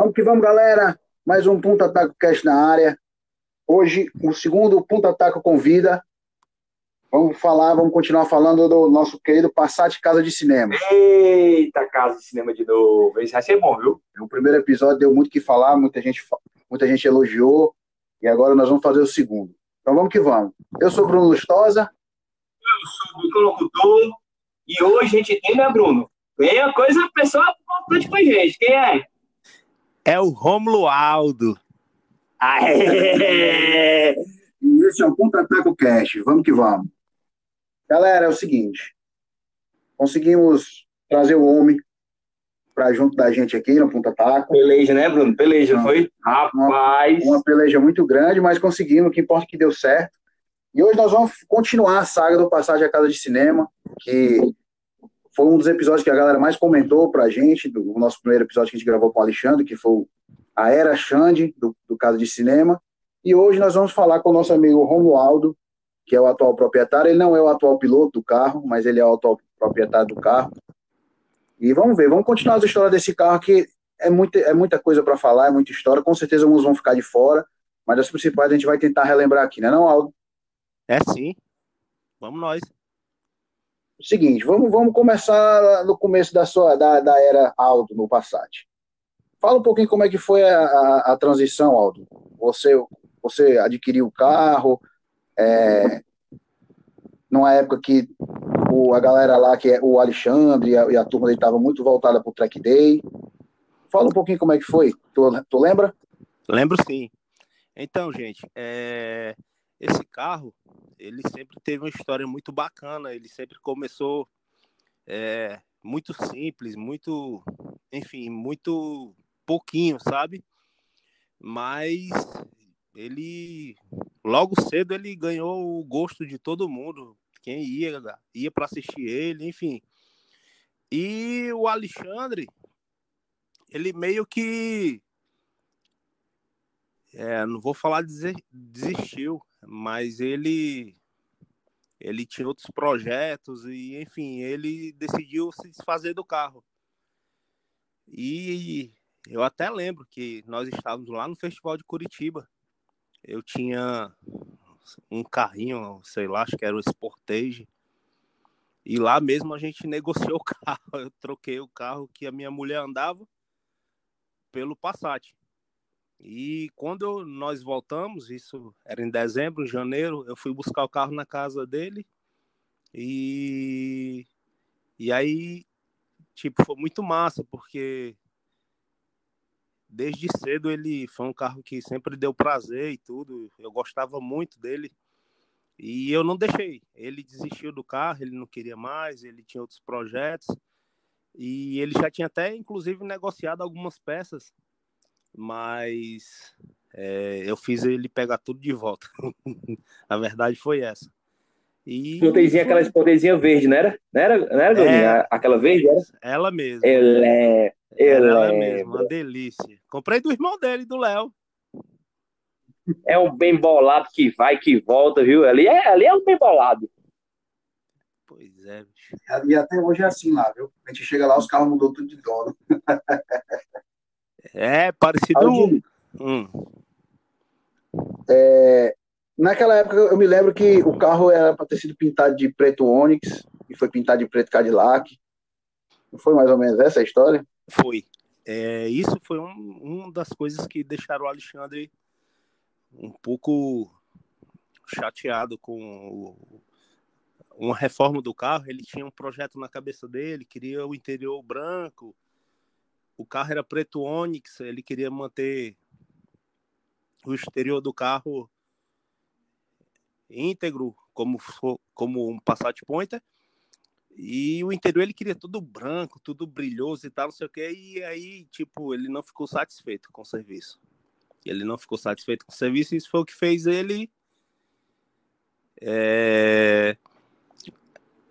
Vamos que vamos, galera. Mais um Punta Taco Cast na área. Hoje, o segundo Punta Taco Convida. Vamos falar, vamos continuar falando do nosso querido Passat Casa de Cinema. Eita, Casa de Cinema de novo. Esse vai ser bom, viu? O primeiro episódio deu muito o que falar, muita gente, muita gente elogiou. E agora nós vamos fazer o segundo. Então vamos que vamos. Eu sou Bruno Lustosa. Eu sou o Locutor. E hoje a gente tem, né, Bruno? Vem a coisa, a pessoa importante com a gente. Quem é? É o Romulo Aldo. Aê! E esse é o Contra-Ataque Cast. Vamos que vamos. Galera, é o seguinte. Conseguimos trazer o homem para junto da gente aqui no Punta Taco. Peleja, né, Bruno? Peleja, Não. foi? Rapaz. Uma peleja muito grande, mas conseguimos, o que importa é que deu certo. E hoje nós vamos continuar a saga do Passagem à Casa de Cinema, que foi um dos episódios que a galera mais comentou pra gente, do nosso primeiro episódio que a gente gravou com o Alexandre, que foi a Era Xande, do, do Casa de Cinema. E hoje nós vamos falar com o nosso amigo Romualdo, que é o atual proprietário. Ele não é o atual piloto do carro, mas ele é o atual proprietário do carro. E vamos ver, vamos continuar as histórias desse carro, que é muita, é muita coisa para falar, é muita história. Com certeza alguns vão ficar de fora, mas as principais a gente vai tentar relembrar aqui, né, não, Aldo? É sim. Vamos nós. O seguinte, vamos, vamos começar no começo da sua da, da era Aldo no Passat. Fala um pouquinho como é que foi a, a, a transição, Aldo. Você, você adquiriu o carro, é, numa época que o, a galera lá, que é o Alexandre e a, e a turma dele estava muito voltada para o Track Day. Fala um pouquinho como é que foi. Tu, tu lembra? Lembro sim. Então, gente, é, esse carro, ele sempre teve uma história muito bacana. Ele sempre começou é, muito simples, muito, enfim, muito pouquinho, sabe? Mas ele logo cedo ele ganhou o gosto de todo mundo, quem ia ia para assistir ele, enfim. E o Alexandre, ele meio que é, não vou falar desi- desistiu, mas ele ele tinha outros projetos e enfim, ele decidiu se desfazer do carro. E eu até lembro que nós estávamos lá no Festival de Curitiba. Eu tinha um carrinho, sei lá, acho que era o Sportage. E lá mesmo a gente negociou o carro. Eu troquei o carro que a minha mulher andava pelo Passat. E quando eu- nós voltamos, isso era em dezembro, em janeiro, eu fui buscar o carro na casa dele. E, e aí, tipo, foi muito massa, porque desde cedo ele foi um carro que sempre deu prazer e tudo. Eu gostava muito dele. E eu não deixei. Ele desistiu do carro, ele não queria mais, ele tinha outros projetos. E ele já tinha até, inclusive, negociado algumas peças, mas é, eu fiz ele pegar tudo de volta. A verdade foi essa. E Sportezinha, aquela Sportezinha verde, não era? Não era, não era? É. Aquela verde, era? ela mesma. Ele é. Ela lembro. mesma, uma delícia. Comprei do irmão dele, do Léo. É um bem bolado que vai, que volta, viu? Ali é, ali é um bem bolado. Pois é, bicho. E até hoje é assim lá, viu? A gente chega lá, os carros mudou tudo de dono. É parecido. Aldinho, Hum, Naquela época eu me lembro que o carro era para ter sido pintado de preto Onix e foi pintado de preto Cadillac. Não foi mais ou menos essa a história? foi. É, isso foi um, uma das coisas que deixaram o Alexandre um pouco chateado com o- uma reforma do carro. Ele tinha um projeto na cabeça dele, queria o interior branco. O carro era preto Onix, ele queria manter o exterior do carro íntegro, como, como um Passat Pointer. E o interior ele queria tudo branco, tudo brilhoso e tal, não sei o quê. E aí, tipo, ele não ficou satisfeito com o serviço. Ele não ficou satisfeito com o serviço, e isso foi o que fez ele é,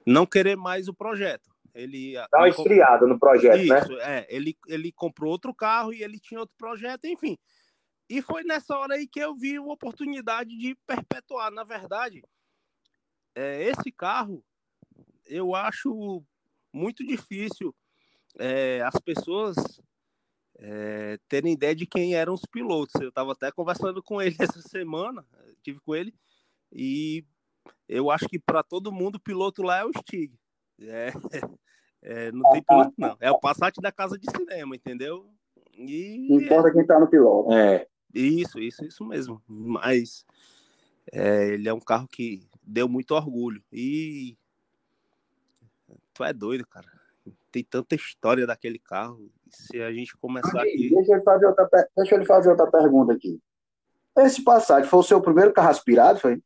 não querer mais o projeto. Ele, Dá uma esfriada no projeto, né? isso, é. Ele, ele comprou outro carro e ele tinha outro projeto, enfim. E foi nessa hora aí que eu vi uma oportunidade de perpetuar. Na verdade, é, esse carro eu acho muito difícil é, as pessoas é, terem ideia de quem eram os pilotos. Eu estava até conversando com ele essa semana, tive com ele, e eu acho que para todo mundo o piloto lá é o Stig. É, é, não tem piloto, não. É o Passat da casa de cinema, entendeu? E, não importa quem está no piloto. É. Isso, isso, isso mesmo. Mas é, ele é um carro que deu muito orgulho. E tu é doido, cara. Tem tanta história daquele carro. Se a gente começar aqui. Deixa eu, fazer outra, deixa eu lhe fazer outra pergunta aqui. Esse Passat foi o seu primeiro carro aspirado, foi?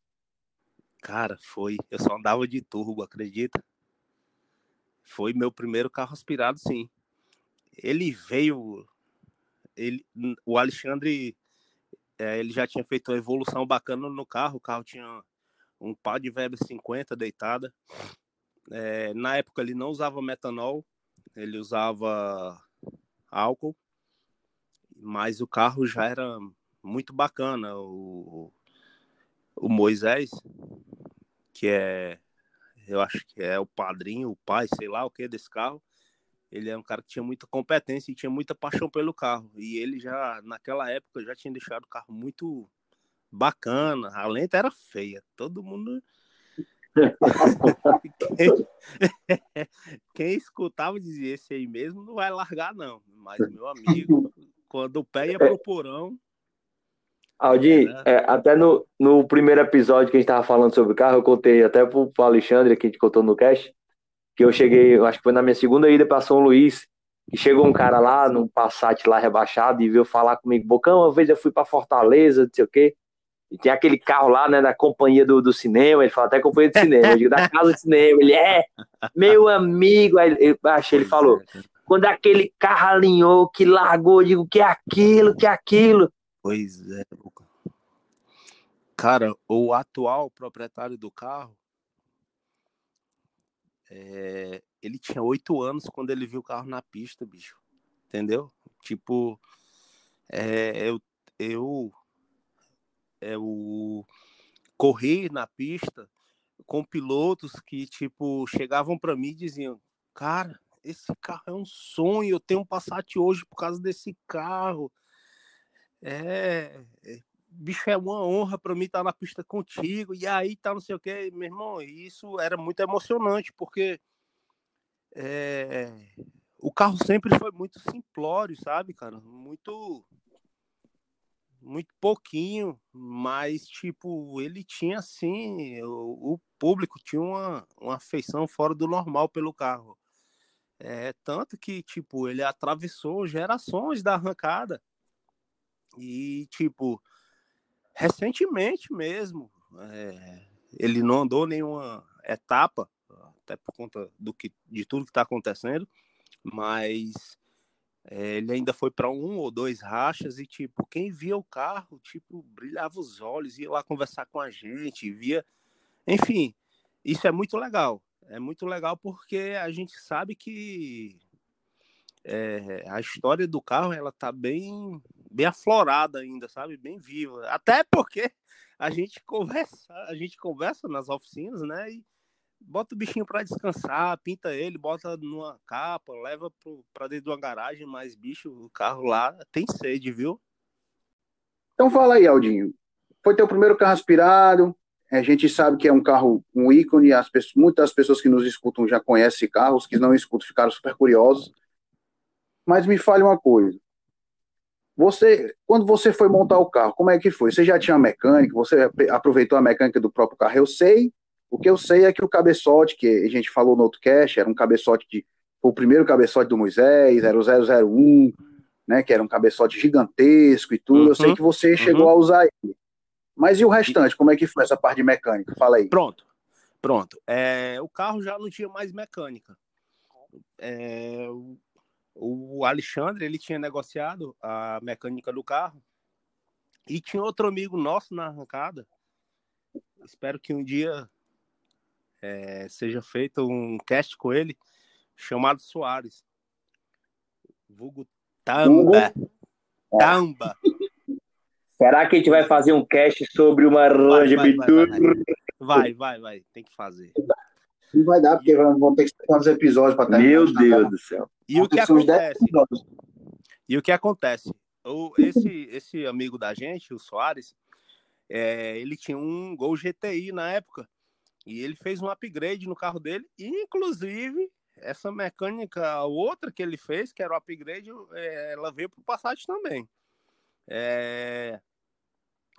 Cara, foi. Eu só andava de turbo, acredita? Foi meu primeiro carro aspirado, sim. Ele veio. Ele, o Alexandre é, ele já tinha feito uma evolução bacana no carro. O carro tinha um pau de Weber 50 deitada. É, na época ele não usava metanol, ele usava álcool, mas o carro já era muito bacana. O, o Moisés, que é, eu acho que é o padrinho, o pai, sei lá o que desse carro, ele é um cara que tinha muita competência e tinha muita paixão pelo carro. E ele já, naquela época, já tinha deixado o carro muito bacana. A lenta era feia. Todo mundo. quem, quem escutava dizia: esse aí mesmo não vai largar, não. Mas, meu amigo, quando o pé ia pro porão. Aldi, é, até no, no primeiro episódio que a gente tava falando sobre o carro, eu contei até pro, pro Alexandre, que a gente contou no cast, que eu cheguei, eu acho que foi na minha segunda ida para São Luís, e chegou um cara lá, num Passat lá rebaixado, e veio falar comigo, Bocão, uma vez eu fui para Fortaleza, não sei o quê, e tem aquele carro lá, né, da companhia do, do cinema, ele fala até companhia de cinema, eu digo, da casa de cinema, ele é, meu amigo, aí eu achei, ele falou, quando aquele carro alinhou, que largou, eu digo, que é aquilo, que é aquilo. Pois é, Cara, o atual proprietário do carro, é, ele tinha oito anos quando ele viu o carro na pista, bicho. Entendeu? Tipo, é, eu, eu, eu corri na pista com pilotos que, tipo, chegavam para mim e diziam, cara, esse carro é um sonho, eu tenho um Passat hoje por causa desse carro. É, é bicho, é uma honra para mim estar na pista contigo, e aí tá não sei o que, meu irmão, isso era muito emocionante, porque é, o carro sempre foi muito simplório, sabe, cara? Muito muito pouquinho, mas tipo, ele tinha assim, o, o público tinha uma, uma afeição fora do normal pelo carro. É, tanto que, tipo, ele atravessou gerações da arrancada. E, tipo, recentemente mesmo, é, ele não andou nenhuma etapa, até por conta do que, de tudo que está acontecendo, mas é, ele ainda foi para um ou dois rachas e, tipo, quem via o carro, tipo, brilhava os olhos, ia lá conversar com a gente, via. Enfim, isso é muito legal. É muito legal porque a gente sabe que é, a história do carro ela tá bem bem aflorada ainda, sabe? Bem viva. Até porque a gente conversa, a gente conversa nas oficinas, né? E bota o bichinho para descansar, pinta ele, bota numa capa, leva para dentro de uma garagem, mas bicho, o carro lá tem sede, viu? Então fala aí, Aldinho. Foi teu primeiro carro aspirado, a gente sabe que é um carro, um ícone, as pessoas, muitas pessoas que nos escutam já conhecem carros, que não escutam ficaram super curiosos. Mas me fale uma coisa. Você, quando você foi montar o carro, como é que foi? Você já tinha mecânica? Você aproveitou a mecânica do próprio carro? Eu sei. O que eu sei é que o cabeçote, que a gente falou no outro cast, era um cabeçote que foi o primeiro cabeçote do Moisés, era o 001, né, que era um cabeçote gigantesco e tudo. Uhum, eu sei uhum. que você chegou uhum. a usar ele. Mas e o restante? Como é que foi essa parte de mecânica? Fala aí. Pronto. Pronto. É, o carro já não tinha mais mecânica. É, o Alexandre, ele tinha negociado a mecânica do carro e tinha outro amigo nosso na arrancada. Espero que um dia é, seja feito um cast com ele, chamado Soares. Vulgo Tamba. Tamba. Será que a gente vai fazer um cast sobre uma Range vai, vai, vai, vai, vai, vai, tem que fazer. Não vai dar, porque vão ter que ter quantos episódios para terminar. Meu Deus do céu. E o que acontece? E o que acontece? O, esse, esse amigo da gente, o Soares, é, ele tinha um Gol GTI na época. E ele fez um upgrade no carro dele. E, inclusive, essa mecânica, a outra que ele fez, que era o upgrade, é, ela veio para o Passat também. É,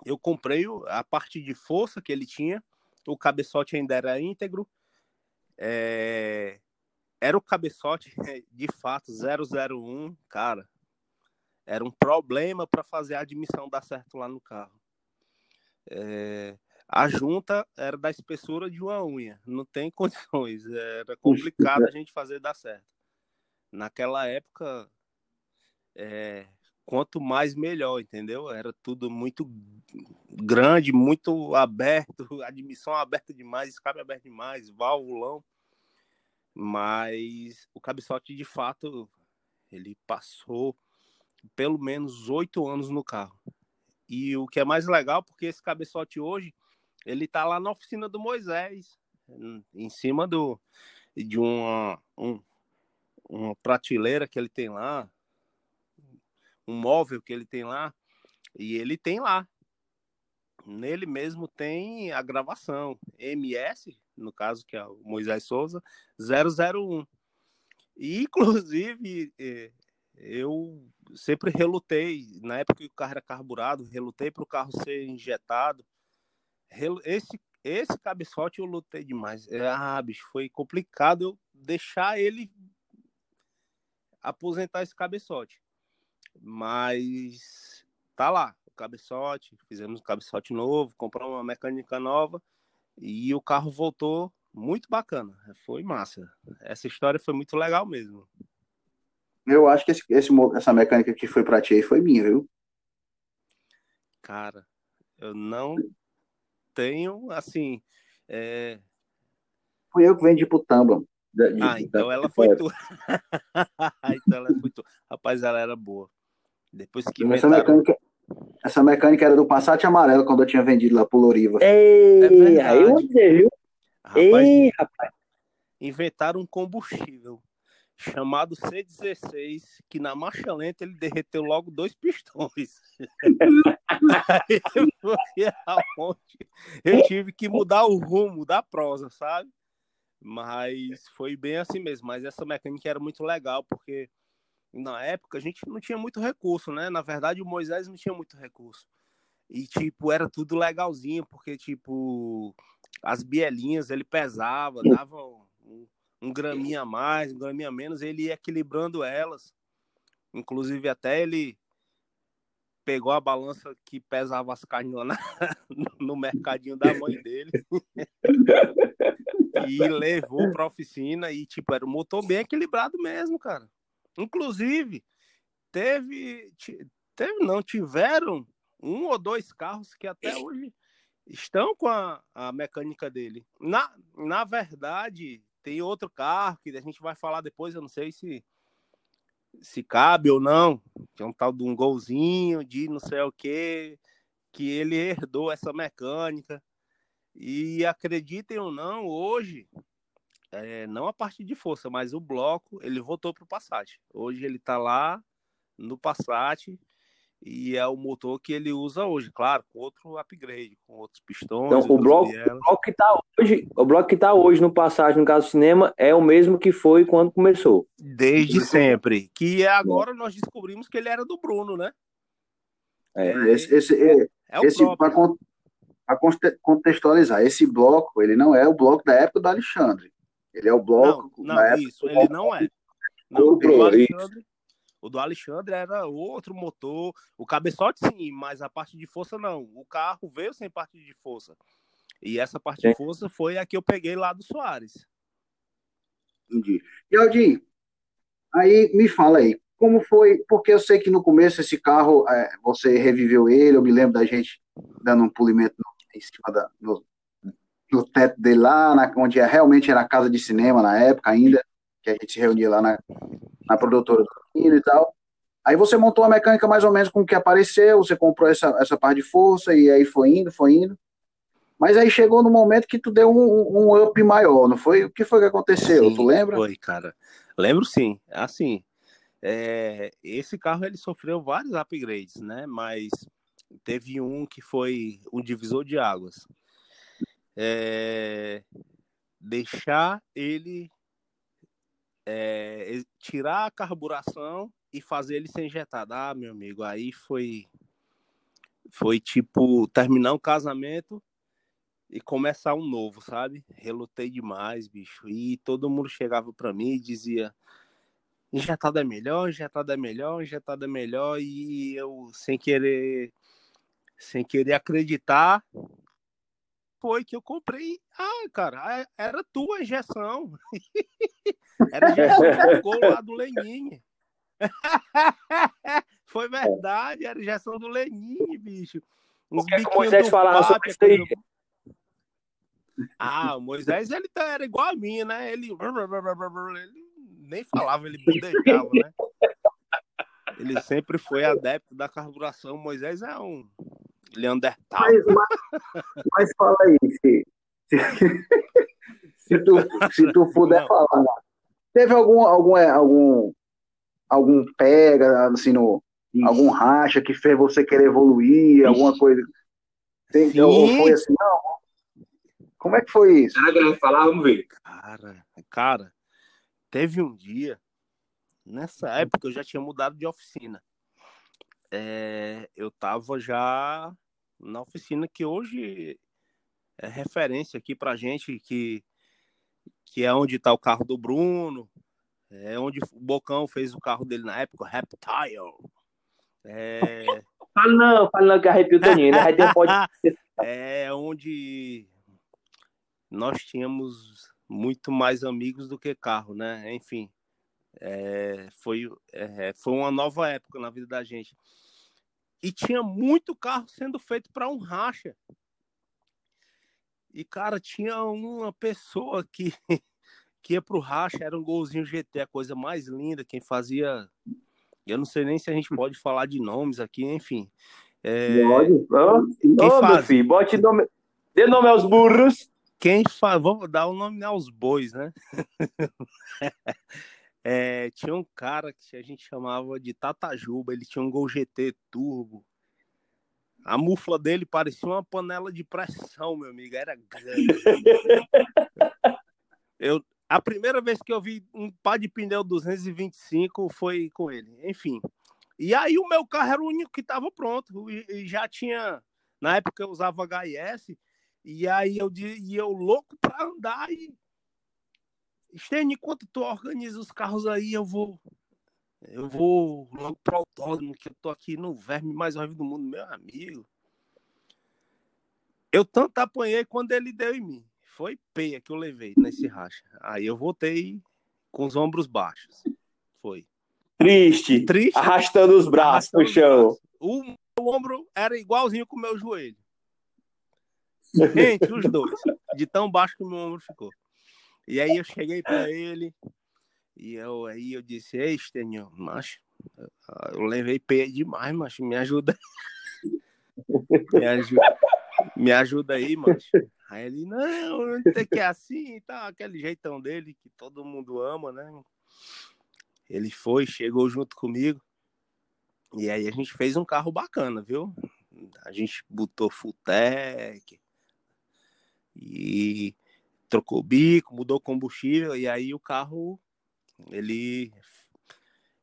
eu comprei a parte de força que ele tinha. O cabeçote ainda era íntegro. É, era o cabeçote, de fato, 001, cara. Era um problema para fazer a admissão dar certo lá no carro. É, a junta era da espessura de uma unha, não tem condições, era complicado a gente fazer dar certo. Naquela época, é, quanto mais melhor, entendeu? Era tudo muito grande, muito aberto, admissão aberta demais, escape aberto demais, válvulão. Mas o cabeçote, de fato, ele passou pelo menos oito anos no carro. E o que é mais legal, porque esse cabeçote hoje, ele tá lá na oficina do Moisés, em cima do, de uma, um, uma prateleira que ele tem lá, um móvel que ele tem lá, e ele tem lá. Nele mesmo tem a gravação, MS, no caso que é o Moisés Souza, 001. E, inclusive, é, eu sempre relutei, na época que o carro era carburado, relutei para o carro ser injetado. Esse, esse cabeçote eu lutei demais. É, ah, bicho, foi complicado eu deixar ele aposentar esse cabeçote. Mas tá lá, o cabeçote, fizemos um cabeçote novo, compramos uma mecânica nova e o carro voltou muito bacana. Foi massa. Essa história foi muito legal mesmo. Eu acho que esse, esse, essa mecânica que foi pra ti aí foi minha, viu? Cara, eu não tenho, assim. É... Fui eu que vendi pro Tamba. ah, então ela foi tu. então ela foi tu. Rapaz, ela era boa. Depois que essa mecânica, essa mecânica era do Passat amarelo quando eu tinha vendido lá pro Loriva. Ei, é aí dizer, viu? Rapaz, Ei, rapaz. Inventaram um combustível chamado C16, que na marcha lenta ele derreteu logo dois pistões. Aí eu, eu tive que mudar o rumo da prosa, sabe? Mas foi bem assim mesmo. Mas essa mecânica era muito legal, porque na época a gente não tinha muito recurso, né? Na verdade, o Moisés não tinha muito recurso. E, tipo, era tudo legalzinho, porque, tipo, as bielinhas ele pesava, dava um, um graminha a mais, um graminha a menos, ele ia equilibrando elas. Inclusive, até ele pegou a balança que pesava as carnes lá na, no mercadinho da mãe dele e levou para a oficina e tipo era um motor bem equilibrado mesmo, cara. Inclusive, teve, teve não, tiveram um ou dois carros que até hoje estão com a, a mecânica dele. Na, na verdade, tem outro carro que a gente vai falar depois, eu não sei se se cabe ou não, que é um tal de um golzinho de não sei o que, que ele herdou essa mecânica. E acreditem ou não, hoje é, não a parte de força, mas o bloco, ele voltou para o Passat. Hoje ele está lá no Passat e é o motor que ele usa hoje, claro, com outro upgrade, com outros pistões. Então, o bloco, o bloco que está hoje, o bloco que tá hoje no Passat, no caso do cinema, é o mesmo que foi quando começou. Desde sempre. Que é agora nós descobrimos que ele era do Bruno, né? É, esse, esse, é, é esse para contextualizar, esse bloco, ele não é o bloco da época do Alexandre. Ele é o bloco. Não, não isso, ele não é. Não, o, do Alexandre, o do Alexandre era outro motor. O cabeçote, sim, mas a parte de força, não. O carro veio sem parte de força. E essa parte de força foi a que eu peguei lá do Soares. Entendi. E Aldinho, aí me fala aí, como foi? Porque eu sei que no começo esse carro, é, você reviveu ele, eu me lembro da gente dando um polimento em cima da, no, no teto dele lá, na, onde é, realmente era a casa de cinema na época ainda, que a gente se reunia lá na, na produtora do menino e tal. Aí você montou a mecânica mais ou menos com o que apareceu, você comprou essa, essa parte de força e aí foi indo, foi indo. Mas aí chegou no momento que tu deu um, um up maior, não foi? O que foi que aconteceu? Sim, tu lembra? Foi, cara. Lembro sim. Assim, É, esse carro ele sofreu vários upgrades, né? Mas teve um que foi um divisor de águas. É, deixar ele é, tirar a carburação e fazer ele ser injetado. Ah, meu amigo, aí foi foi tipo terminar um casamento e começar um novo, sabe? Relutei demais, bicho. E todo mundo chegava para mim e dizia: injetado é melhor, injetado é melhor, injetado é melhor. E eu, sem querer, sem querer acreditar, foi que eu comprei. Ah, cara, era tua injeção. era a injeção do gol lá do Lenin. foi verdade, era a injeção do Lenin, bicho. Uns o que, é que o Moisés falava sobre isso aí? Ah, o Moisés ele tá, era igual a mim, né? Ele, ele nem falava, ele budejava, né? Ele sempre foi adepto da carburação. Moisés é um Leandertal. Mas, mas, mas fala aí, se, se, se, tu, se tu puder Não. falar. Né? Teve algum, algum, é, algum, algum pega, assim, no, algum racha que fez você querer evoluir, alguma coisa? Tem, ou foi assim, não, como é que foi isso? Será que ele vai falar? Vamos ver. Cara, cara, teve um dia, nessa época eu já tinha mudado de oficina. É, eu tava já na oficina que hoje é referência aqui pra gente, que, que é onde tá o carro do Bruno, é onde o Bocão fez o carro dele na época, o Reptile. É... Fala não, fala não que arrepio Toninho, né? pode... é onde nós tínhamos muito mais amigos do que carro, né? Enfim, é, foi, é, foi uma nova época na vida da gente. E tinha muito carro sendo feito para um racha. E, cara, tinha uma pessoa que, que ia pro racha, era um golzinho GT, a coisa mais linda, quem fazia. Eu não sei nem se a gente pode falar de nomes aqui, enfim. É, pode. Quem faz... filho, bote nome. Dê nome aos burros quem faz, vamos dar o nome aos bois, né? é, tinha um cara que a gente chamava de Tatajuba, ele tinha um Gol GT turbo. A mufla dele parecia uma panela de pressão, meu amigo, era grande. eu, a primeira vez que eu vi um par de pneu 225 foi com ele. Enfim. E aí o meu carro era o único que estava pronto. E, e já tinha. Na época eu usava HS e aí eu, e eu louco para andar e. Estende, enquanto tu organiza os carros aí, eu vou. Eu vou logo pro autódromo, que eu tô aqui no verme mais horrível do mundo, meu amigo. Eu tanto apanhei quando ele deu em mim. Foi peia que eu levei nesse racha. Aí eu voltei com os ombros baixos. Foi. Triste. Triste. Arrastando os braços arrastando pro chão. O meu ombro era igualzinho com o meu joelho. Entre os dois. De tão baixo que o meu ombro ficou. E aí eu cheguei para ele e eu, aí eu disse, ei, Stênio, macho, eu levei pé demais, macho, me ajuda. me, ajuda me ajuda aí, macho. Aí ele, não, tem que é assim, tá, aquele jeitão dele que todo mundo ama, né? Ele foi, chegou junto comigo. E aí a gente fez um carro bacana, viu? A gente botou Futec, e trocou bico, mudou combustível e aí o carro ele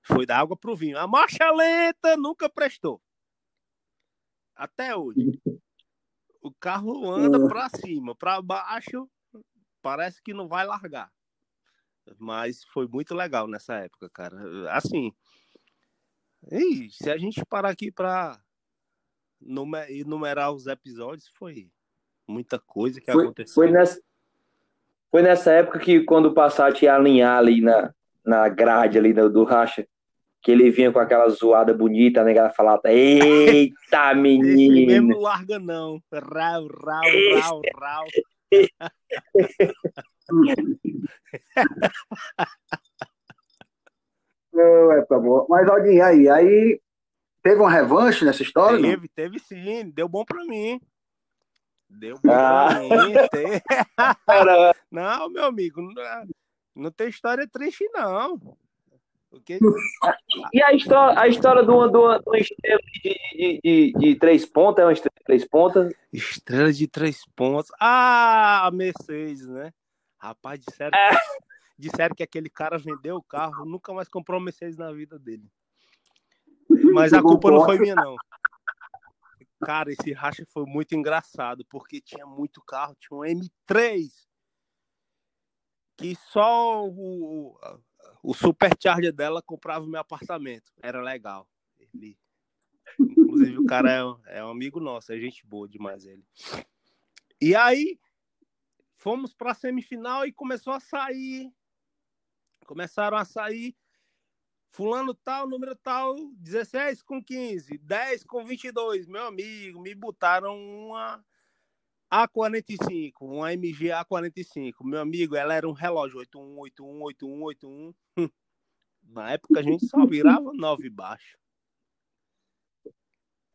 foi da água pro vinho. A marcha lenta nunca prestou. Até hoje. O carro anda é. para cima, para baixo, parece que não vai largar. Mas foi muito legal nessa época, cara. Assim, e se a gente parar aqui para enumerar os episódios, foi muita coisa que foi, aconteceu. Foi nessa, foi nessa época que quando o Passat ia alinhar ali na, na grade ali do, do racha, que ele vinha com aquela zoada bonita, a negada falava, eita menino! Esse mesmo larga não, rau, rau, rau, rau. Não, é, tá bom. Mas, Aldinho, aí, aí teve uma revanche nessa história? Teve, não? teve sim, deu bom pra mim. Deu bom ah. Não, meu amigo, não, não tem história triste, não. Okay? E a história, a história de uma, de uma, de uma estrela de, de, de, de, três pontas, é uma estrela de três pontas? Estrela de três pontas. Ah, Mercedes, né? Rapaz, disseram, é. que, disseram que aquele cara vendeu o carro, nunca mais comprou uma Mercedes na vida dele. Mas a culpa não foi minha, não. Cara, esse racha foi muito engraçado, porque tinha muito carro, tinha um M3 que só o, o supercharger dela comprava o meu apartamento. Era legal. Ele, inclusive, o cara é, é um amigo nosso, é gente boa demais ele. E aí, fomos para a semifinal e começou a sair. Começaram a sair Fulano tal, número tal, 16 com 15, 10 com 22. Meu amigo, me botaram uma A45, uma MG A45. Meu amigo, ela era um relógio 81, 81, 81, 81. Na época a gente só virava 9 baixo.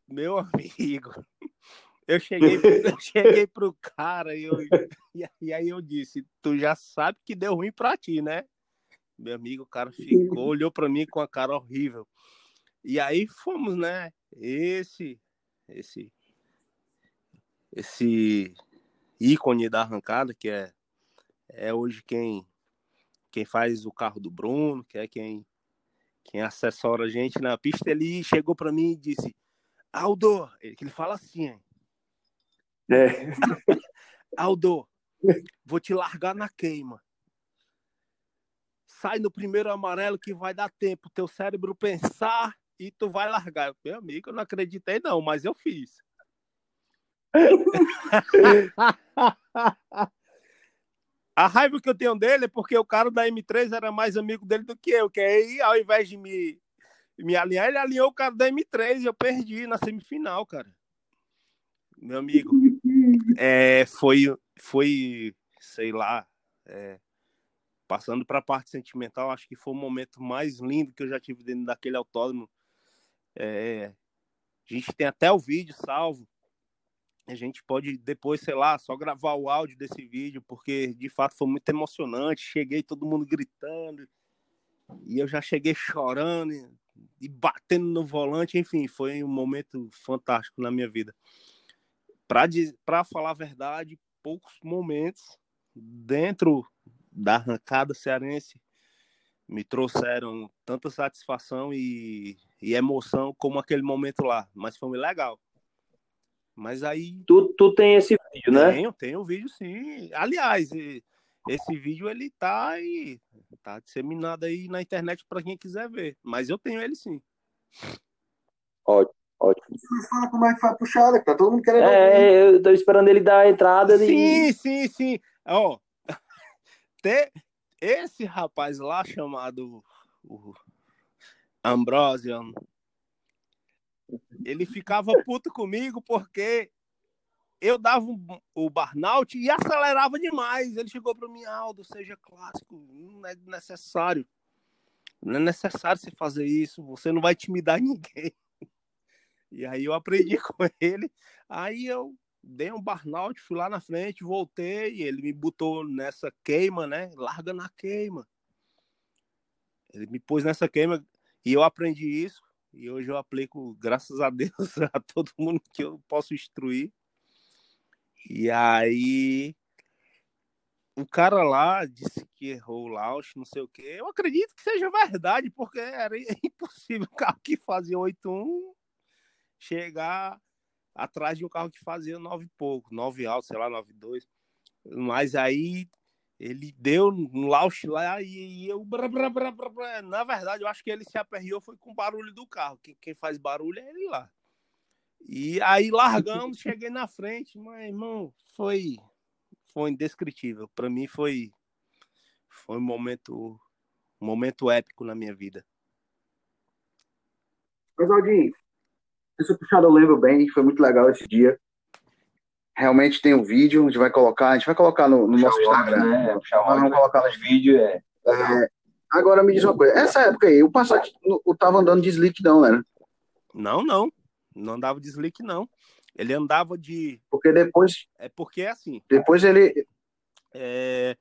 Meu amigo, eu cheguei, eu cheguei pro cara e, eu, e aí eu disse: Tu já sabe que deu ruim pra ti, né? Meu amigo, o cara ficou, olhou para mim com a cara horrível. E aí fomos, né? Esse, esse, esse ícone da arrancada, que é, é hoje quem, quem faz o carro do Bruno, que é quem, quem assessora a gente na pista, ele chegou para mim e disse: Aldo, ele, ele fala assim, hein? É. Aldo, vou te largar na queima sai no primeiro amarelo que vai dar tempo teu cérebro pensar e tu vai largar. Meu amigo, eu não acreditei não, mas eu fiz. A raiva que eu tenho dele é porque o cara da M3 era mais amigo dele do que eu, que aí ao invés de me, me alinhar, ele alinhou o cara da M3 e eu perdi na semifinal, cara. Meu amigo, é, foi, foi, sei lá, é, Passando para a parte sentimental, acho que foi o momento mais lindo que eu já tive dentro daquele autódromo. É, a gente tem até o vídeo salvo. A gente pode depois, sei lá, só gravar o áudio desse vídeo, porque de fato foi muito emocionante. Cheguei todo mundo gritando, e eu já cheguei chorando e batendo no volante. Enfim, foi um momento fantástico na minha vida. Para falar a verdade, poucos momentos dentro da arrancada cearense me trouxeram tanta satisfação e, e emoção como aquele momento lá. Mas foi legal. Mas aí. Tu, tu tem esse vídeo, né? Tenho, tenho o vídeo sim. Aliás, esse vídeo ele tá aí. Tá disseminado aí na internet para quem quiser ver. Mas eu tenho ele sim. Ótimo. Ótimo. Você fala como é que foi a puxada, que tá todo mundo querendo. É, eu tô esperando ele dar a entrada. Sim, sim, sim. Ó, ter esse rapaz lá chamado Ambrosian, ele ficava puto comigo porque eu dava o burnout e acelerava demais. Ele chegou para mim, Aldo, seja clássico, não é necessário. Não é necessário você fazer isso, você não vai intimidar ninguém. E aí eu aprendi com ele. Aí eu dei um burnout, fui lá na frente, voltei, ele me botou nessa queima, né? Larga na queima. Ele me pôs nessa queima e eu aprendi isso. E hoje eu aplico, graças a Deus, a todo mundo que eu posso instruir. E aí o cara lá disse que errou o launch, não sei o quê. Eu acredito que seja verdade, porque era impossível o carro que fazia 8.1 chegar atrás de um carro que fazia nove e pouco, nove alto, sei lá, nove dois. Mas aí ele deu um lauch lá e, eu. Bra, bra, bra, bra, Na verdade, eu acho que ele se aperreou foi com o barulho do carro. Quem, quem faz barulho é ele lá. E aí largamos, cheguei na frente, mas irmão, foi foi indescritível. Para mim foi foi um momento um momento épico na minha vida. Mas Aldinho, essa puxada eu lembro bem, foi muito legal esse dia. Realmente tem um vídeo, a gente vai colocar, a gente vai colocar no, no nosso Instagram. Né? Nós vamos colocar nos vídeos. É. é. agora me diz uma coisa, essa época aí, o Passat o tava andando de slick não, né? Não, não. Não andava de slick, não. Ele andava de. Porque depois. É porque é assim. Depois ele. É...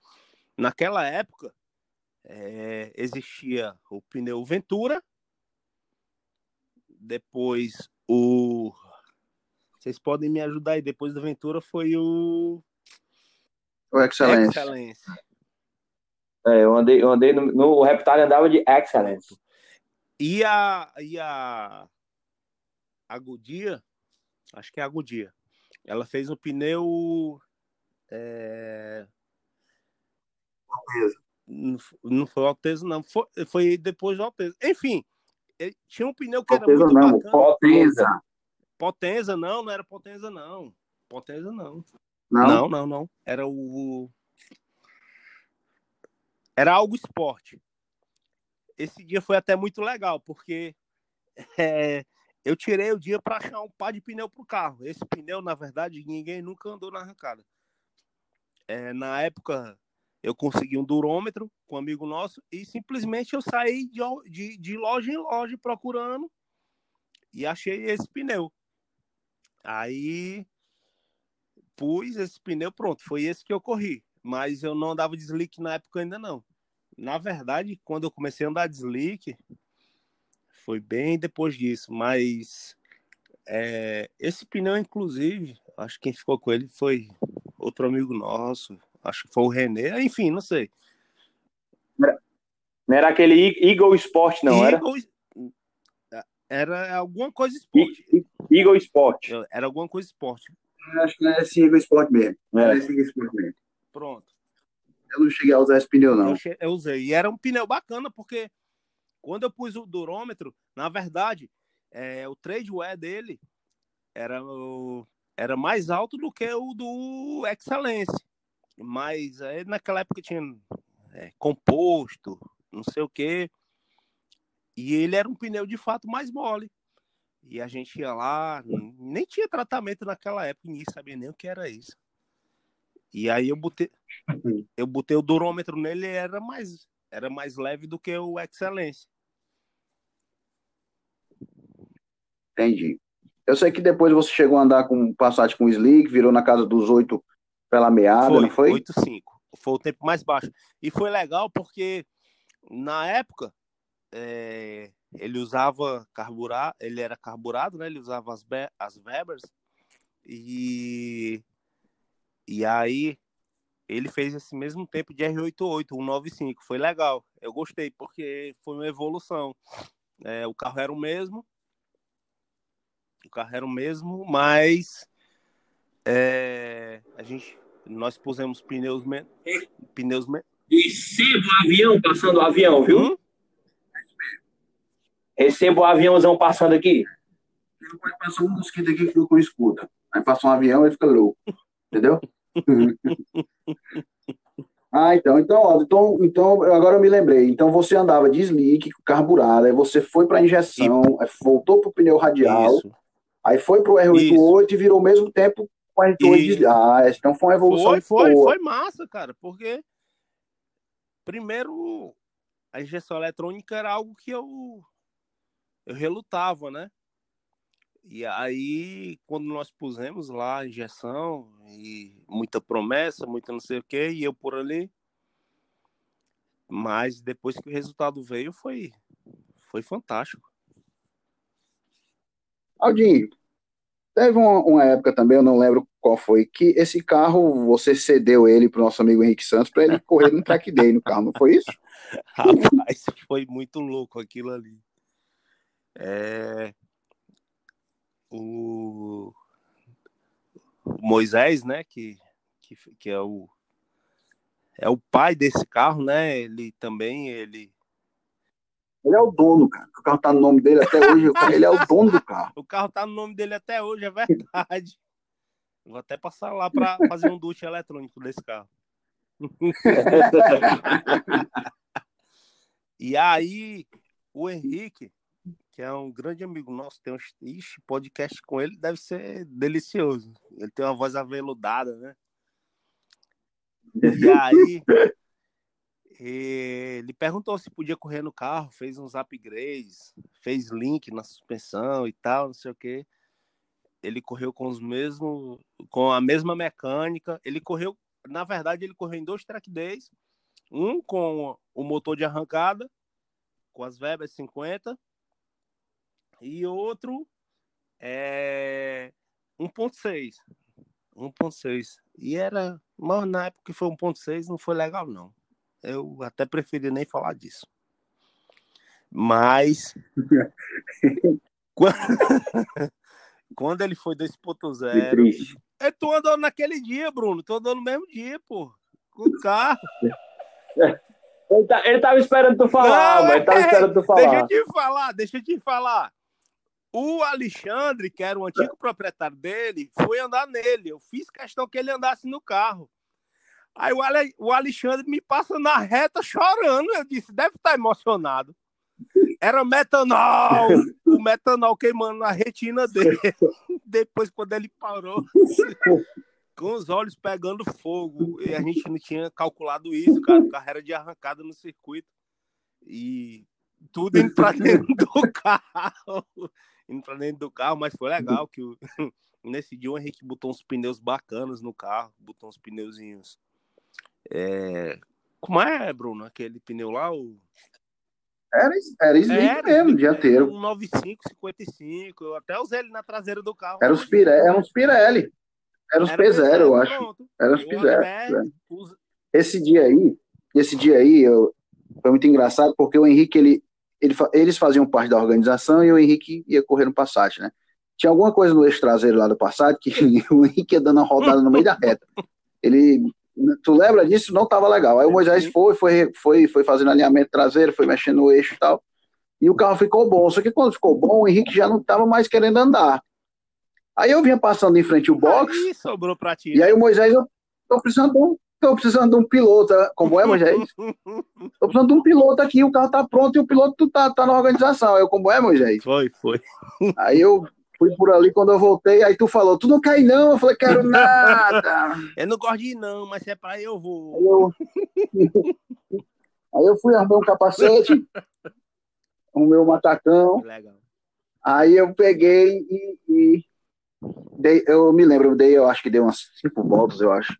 Naquela época, é, existia o pneu Ventura, depois o. Vocês podem me ajudar aí. Depois do Ventura foi o. O Excellence. Excellence. É, eu andei, eu andei no, no Reptile andava de Excellence. E a. E a. A Goodyear, acho que é a Goodyear. Ela fez um pneu. É... Alteza. Não, não foi o Alteza, não. Foi, foi depois do Alteza. Enfim, ele tinha um pneu que era muito não, bacana. Potenza. Potenza, não, não era Potenza, não. Potenza, não. Não, Não, não, não. Era o. Era algo esporte. Esse dia foi até muito legal, porque é, eu tirei o dia para achar um par de pneu para o carro. Esse pneu, na verdade, ninguém nunca andou na arrancada. É, na época, eu consegui um durômetro com um amigo nosso e simplesmente eu saí de, de, de loja em loja procurando e achei esse pneu. Aí pus esse pneu, pronto, foi esse que eu corri. Mas eu não andava de slick na época ainda não. Na verdade, quando eu comecei a andar de slick, foi bem depois disso. Mas é, esse pneu, inclusive, acho que quem ficou com ele foi outro amigo nosso. Acho que foi o René, enfim, não sei. Não era aquele Eagle Sport, não, era? Eagle- Era alguma coisa esporte. Eagle Sport. Era alguma coisa esporte. acho que é esse Eagle Sport mesmo. É. Era esse Eagle Sport mesmo. Pronto. Eu não cheguei a usar esse pneu, não. Eu, che- eu usei. E era um pneu bacana, porque quando eu pus o durômetro, na verdade, é, o trade wear dele era, o- era mais alto do que o do Excellence. Mas aí, naquela época tinha é, composto, não sei o quê. E ele era um pneu de fato mais mole. E a gente ia lá, nem tinha tratamento naquela época, ninguém sabia nem o que era isso. E aí eu botei, eu botei o durômetro nele e era mais, era mais leve do que o Excellence. Entendi. Eu sei que depois você chegou a andar com Passat com slick, virou na casa dos oito pela meada, foi, não foi? 8,5. Foi o tempo mais baixo. E foi legal porque na época é, ele usava carburar, ele era carburado, né? Ele usava as, as Webers e e aí ele fez esse mesmo tempo de R88, 195. Foi legal. Eu gostei porque foi uma evolução. É, o carro era o mesmo, o carro era o mesmo, mas é, a gente nós pusemos pneus me- pneus me- Receba o avião passando o avião, viu? Hum? Receba o aviãozão passando aqui. Ele pode passar um mosquito aqui que ficou com escuta. Aí passa um avião e fica louco. Entendeu? ah, então, então, ó, então, então, agora eu me lembrei. Então você andava de slick, carburado, aí você foi para injeção, voltou pro pneu radial, Isso. aí foi pro R88 e virou ao mesmo tempo com o R88 de Isso. Ah, então foi uma evolução Foi, foi, boa. foi massa, cara, porque primeiro a injeção eletrônica era algo que eu eu relutava, né? E aí, quando nós pusemos lá a injeção e muita promessa, muita não sei o que, e eu por ali, mas depois que o resultado veio, foi foi fantástico. Aldinho, teve uma, uma época também, eu não lembro qual foi, que esse carro, você cedeu ele pro nosso amigo Henrique Santos para ele correr no track day no carro, não foi isso? Rapaz, foi muito louco aquilo ali. É, o... o Moisés, né, que, que, que é o é o pai desse carro, né? Ele também ele Ele é o dono, cara. O carro tá no nome dele até hoje. Ele é o dono do carro. o carro tá no nome dele até hoje, é verdade. Vou até passar lá para fazer um duche eletrônico desse carro. E aí, o Henrique, que é um grande amigo nosso, tem um ixi, podcast com ele, deve ser delicioso. Ele tem uma voz aveludada, né? E aí, ele perguntou se podia correr no carro, fez uns upgrades, fez link na suspensão e tal, não sei o quê. Ele correu com os mesmos, com a mesma mecânica. Ele correu, na verdade, ele correu em dois track days Um com o motor de arrancada, com as Weber 50, e outro é 1.6. 1.6. E era. Mas na época que foi 1.6 não foi legal, não. Eu até preferi nem falar disso. Mas. quando ele foi 2.0. É, tu andou naquele dia, Bruno. Tu andou no mesmo dia, pô. Com o carro. Ele, tá, ele tava esperando tu falar, não, mas ele tava é, esperando tu falar. Deixa eu te falar, deixa eu te falar. O Alexandre, que era o antigo proprietário dele, foi andar nele. Eu fiz questão que ele andasse no carro. Aí o, Ale, o Alexandre me passa na reta chorando. Eu disse, deve estar tá emocionado. Era metanol, o metanol queimando na retina dele. Depois, quando ele parou, com os olhos pegando fogo, e a gente não tinha calculado isso, cara. O carro era de arrancada no circuito. E tudo indo pra dentro do carro. Indo pra dentro do carro, mas foi legal que nesse dia o Henrique botou uns pneus bacanas no carro, botou uns pneuzinhos. É... Como é, Bruno? Aquele pneu lá, o era, era Slick mesmo, dianteiro. Um 95, 55. Eu até usei ele na traseira do carro. Era os Pirelli. Era os Pirelli. Era os P0, eu acho. Pronto. Era os P0. Esse dia aí, esse dia aí, eu, foi muito engraçado, porque o Henrique, ele, ele, eles faziam parte da organização e o Henrique ia correr no Passat, né? Tinha alguma coisa no eixo traseiro lá do Passat que o Henrique ia dando uma rodada no meio da reta. Ele Tu lembra disso? Não estava legal. Aí o Moisés foi, foi, foi, foi fazendo alinhamento traseiro, foi mexendo no eixo e tal. E o carro ficou bom. Só que quando ficou bom, o Henrique já não estava mais querendo andar. Aí eu vinha passando em frente o box. Aí sobrou pra ti. E aí o Moisés, eu tô precisando de um, tô precisando de um piloto. Como é, Moisés? tô precisando de um piloto aqui, o carro tá pronto e o piloto tá, tá na organização. Eu, como é, Moisés? Foi, foi. Aí eu fui por ali, quando eu voltei, aí tu falou, tu não cai não, eu falei, quero nada. eu não gosto de ir não, mas se é pra eu vou. Aí eu, aí eu fui arrumar um capacete, o meu matacão. Legal. Aí eu peguei e, e dei, eu me lembro, eu dei, eu acho que dei umas cinco voltas, eu acho.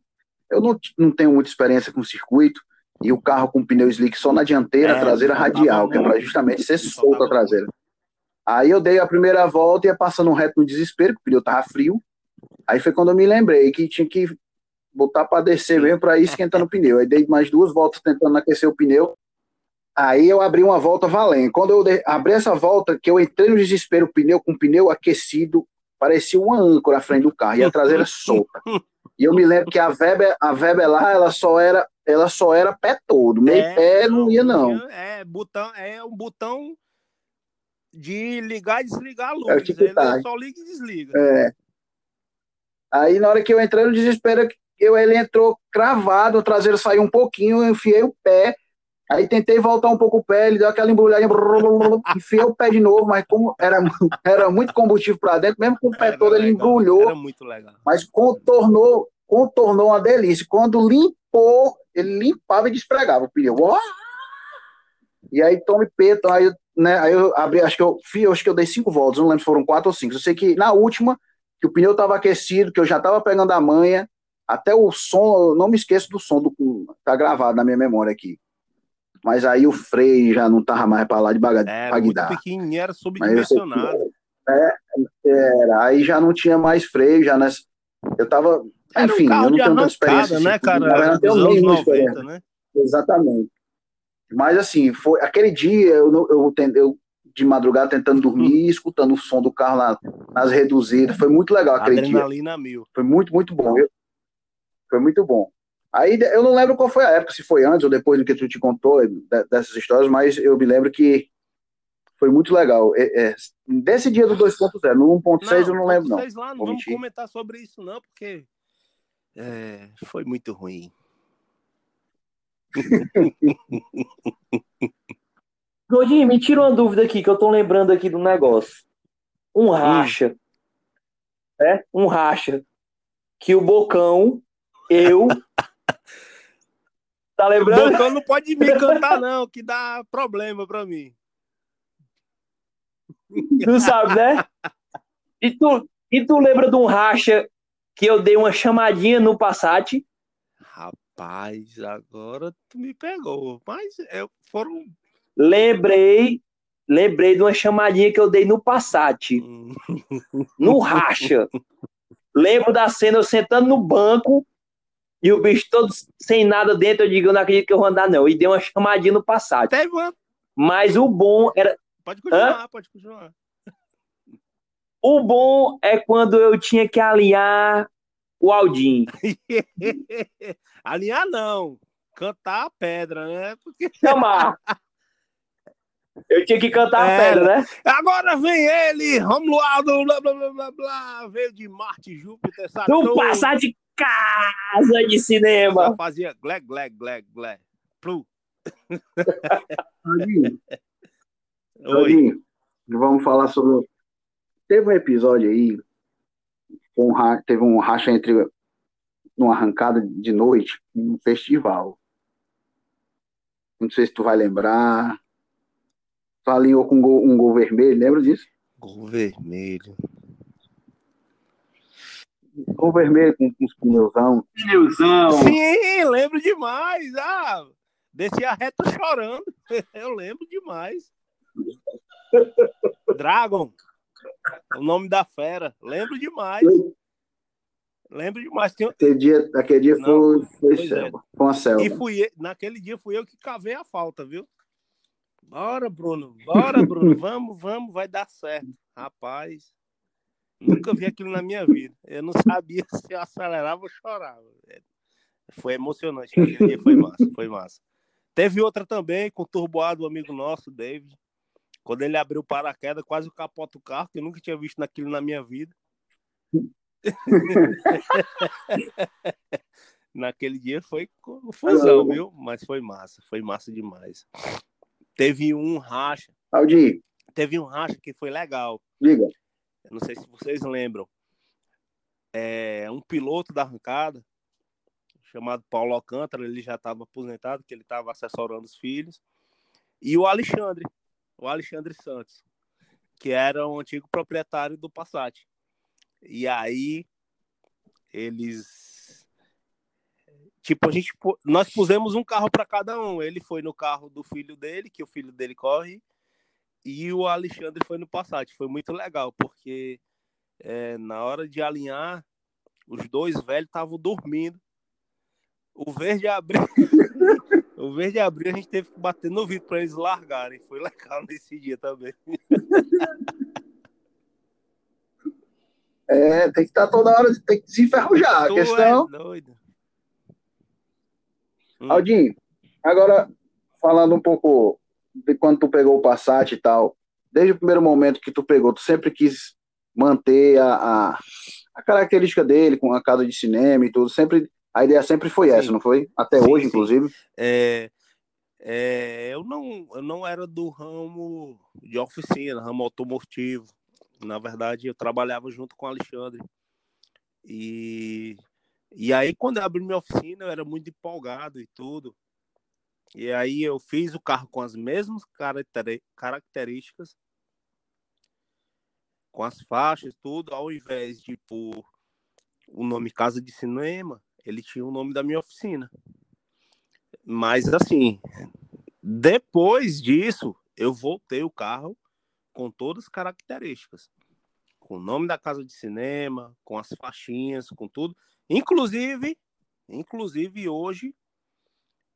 Eu não, não tenho muita experiência com circuito, e o carro com pneu slick só na dianteira, é, traseira radial, que é para justamente ser solta a traseira. Aí eu dei a primeira volta e ia passando um reto no desespero, porque o pneu tava frio. Aí foi quando eu me lembrei que tinha que botar para descer mesmo para ir esquentando o pneu. Aí dei mais duas voltas tentando aquecer o pneu. Aí eu abri uma volta valendo. Quando eu abri essa volta, que eu entrei no desespero, o pneu com o pneu aquecido, parecia uma âncora à frente do carro e a traseira solta. E eu me lembro que a Weber, a Weber lá, ela só era, ela só era pé todo, meio é, pé não ia não. É, botão, é um botão de ligar e desligar a luz. É, tipo, ele só liga e desliga. É. Aí na hora que eu entrei no desespero, eu, ele entrou cravado, o traseiro saiu um pouquinho, eu enfiei o pé. Aí tentei voltar um pouco o pé, ele deu aquela embrulhadinha, enfiei o pé de novo, mas como era, era muito combustível para dentro, mesmo com o pé era todo, legal, ele embrulhou. Era muito legal. Mas contornou, contornou uma delícia. Quando limpou, ele limpava e despregava o pneu. E aí tome peto, aí né? Aí eu abri, acho que eu, eu acho que eu dei cinco voltas, não lembro se foram quatro ou cinco. Eu sei que na última, que o pneu estava aquecido, que eu já estava pegando a manha, até o som, eu não me esqueço do som do tá gravado na minha memória aqui. Mas aí o freio já não tava mais para lá de baga, era. Muito pequenininho, era subdimensionado. É, era, aí já não tinha mais freio, já nas, eu tava, enfim, um eu não tenho tanta experiência. Né, cara? Dos anos 90, né? Exatamente. Mas assim, foi aquele dia eu, eu, eu de madrugada tentando dormir, escutando o som do carro lá nas reduzidas. Foi muito legal aquele Adrenalina dia. mil. Foi muito, muito bom. Eu, foi muito bom. Aí eu não lembro qual foi a época, se foi antes ou depois do que tu te contou dessas histórias, mas eu me lembro que foi muito legal. É, é, desse dia do 2.0, no 1.6 eu não lembro não. Lá, não vamos comentar sobre isso não, porque é, foi muito ruim. Godinho, me tira uma dúvida aqui, que eu tô lembrando aqui do negócio. Um hum. racha. Hum. É? Um racha. Que o Bocão, eu. tá lembrando? O Bocão não pode me cantar, não, que dá problema pra mim. Tu sabe, né? E tu, e tu lembra de um racha que eu dei uma chamadinha no Passat? Rapaz, agora tu me pegou. Mas eu, foram. Lembrei, lembrei de uma chamadinha que eu dei no Passat. Hum. no racha. Lembro da cena eu sentando no banco e o bicho todo sem nada dentro. Eu digo, eu não acredito que eu vou andar, não. E dei uma chamadinha no Passat. Teve uma... Mas o bom era. Pode continuar, Hã? pode continuar. O bom é quando eu tinha que alinhar o Aldin. Alinhar não, cantar a pedra, né? Porque... Chamar. Eu tinha que cantar é, a pedra, né? Agora vem ele, Romualdo, blá blá blá blá blá, veio de Marte, Júpiter, Saturno. Não passar de casa de cinema. Só fazia glé, glé, glé, glé. Plu. Oi. vamos falar sobre. Teve um episódio aí um, teve um racha entre uma arrancada de noite um festival. Não sei se tu vai lembrar. Tu alinhou com um gol, um gol vermelho, lembra disso? Gol vermelho. Gol vermelho com, com os pneuzão. Pneuzão. Sim, lembro demais. Ah, descia reto chorando. Eu lembro demais. Dragon. O nome da fera. Lembro demais. Lembro demais. Tem... Aquele dia, aquele dia Não, foi, foi, selva, é. foi uma selva. E fui, naquele dia fui eu que cavei a falta, viu? Bora, Bruno. Bora, Bruno. vamos, vamos, vai dar certo. Rapaz, nunca vi aquilo na minha vida. Eu não sabia se eu acelerava ou chorava. Foi emocionante. Aquele dia foi massa, foi massa. Teve outra também com o turboado, um amigo nosso, David. Quando ele abriu o paraquedas, quase capota o carro, que eu nunca tinha visto naquilo na minha vida. Naquele dia foi confusão, viu? Mas foi massa, foi massa demais. Teve um racha. Aldi. Teve um racha que foi legal. Liga. Eu não sei se vocês lembram. É, um piloto da arrancada, chamado Paulo Alcântara, ele já estava aposentado, que ele estava assessorando os filhos. E o Alexandre, o Alexandre Santos, que era o antigo proprietário do Passat. E aí eles tipo a gente nós pusemos um carro para cada um. Ele foi no carro do filho dele, que o filho dele corre, e o Alexandre foi no Passat. Foi muito legal porque é, na hora de alinhar os dois velhos estavam dormindo. O verde abriu. o verde abriu, a gente teve que bater no vidro para eles largarem. Foi legal nesse dia também. É, tem que estar toda hora, tem que se enferrujar. A questão. É doido. Hum. Aldinho, agora falando um pouco de quando tu pegou o Passat e tal, desde o primeiro momento que tu pegou, tu sempre quis manter a, a, a característica dele com a casa de cinema e tudo, sempre a ideia sempre foi sim. essa, não foi? Até sim, hoje, sim. inclusive. É, é, eu, não, eu não era do ramo de oficina, ramo automotivo. Na verdade, eu trabalhava junto com o Alexandre. E, e aí, quando eu abri minha oficina, eu era muito empolgado e tudo. E aí, eu fiz o carro com as mesmas características, com as faixas, tudo, ao invés de pôr o nome Casa de Cinema, ele tinha o nome da minha oficina. Mas, assim, depois disso, eu voltei o carro com todas as características. Com o nome da casa de cinema, com as faixinhas, com tudo. Inclusive, inclusive hoje,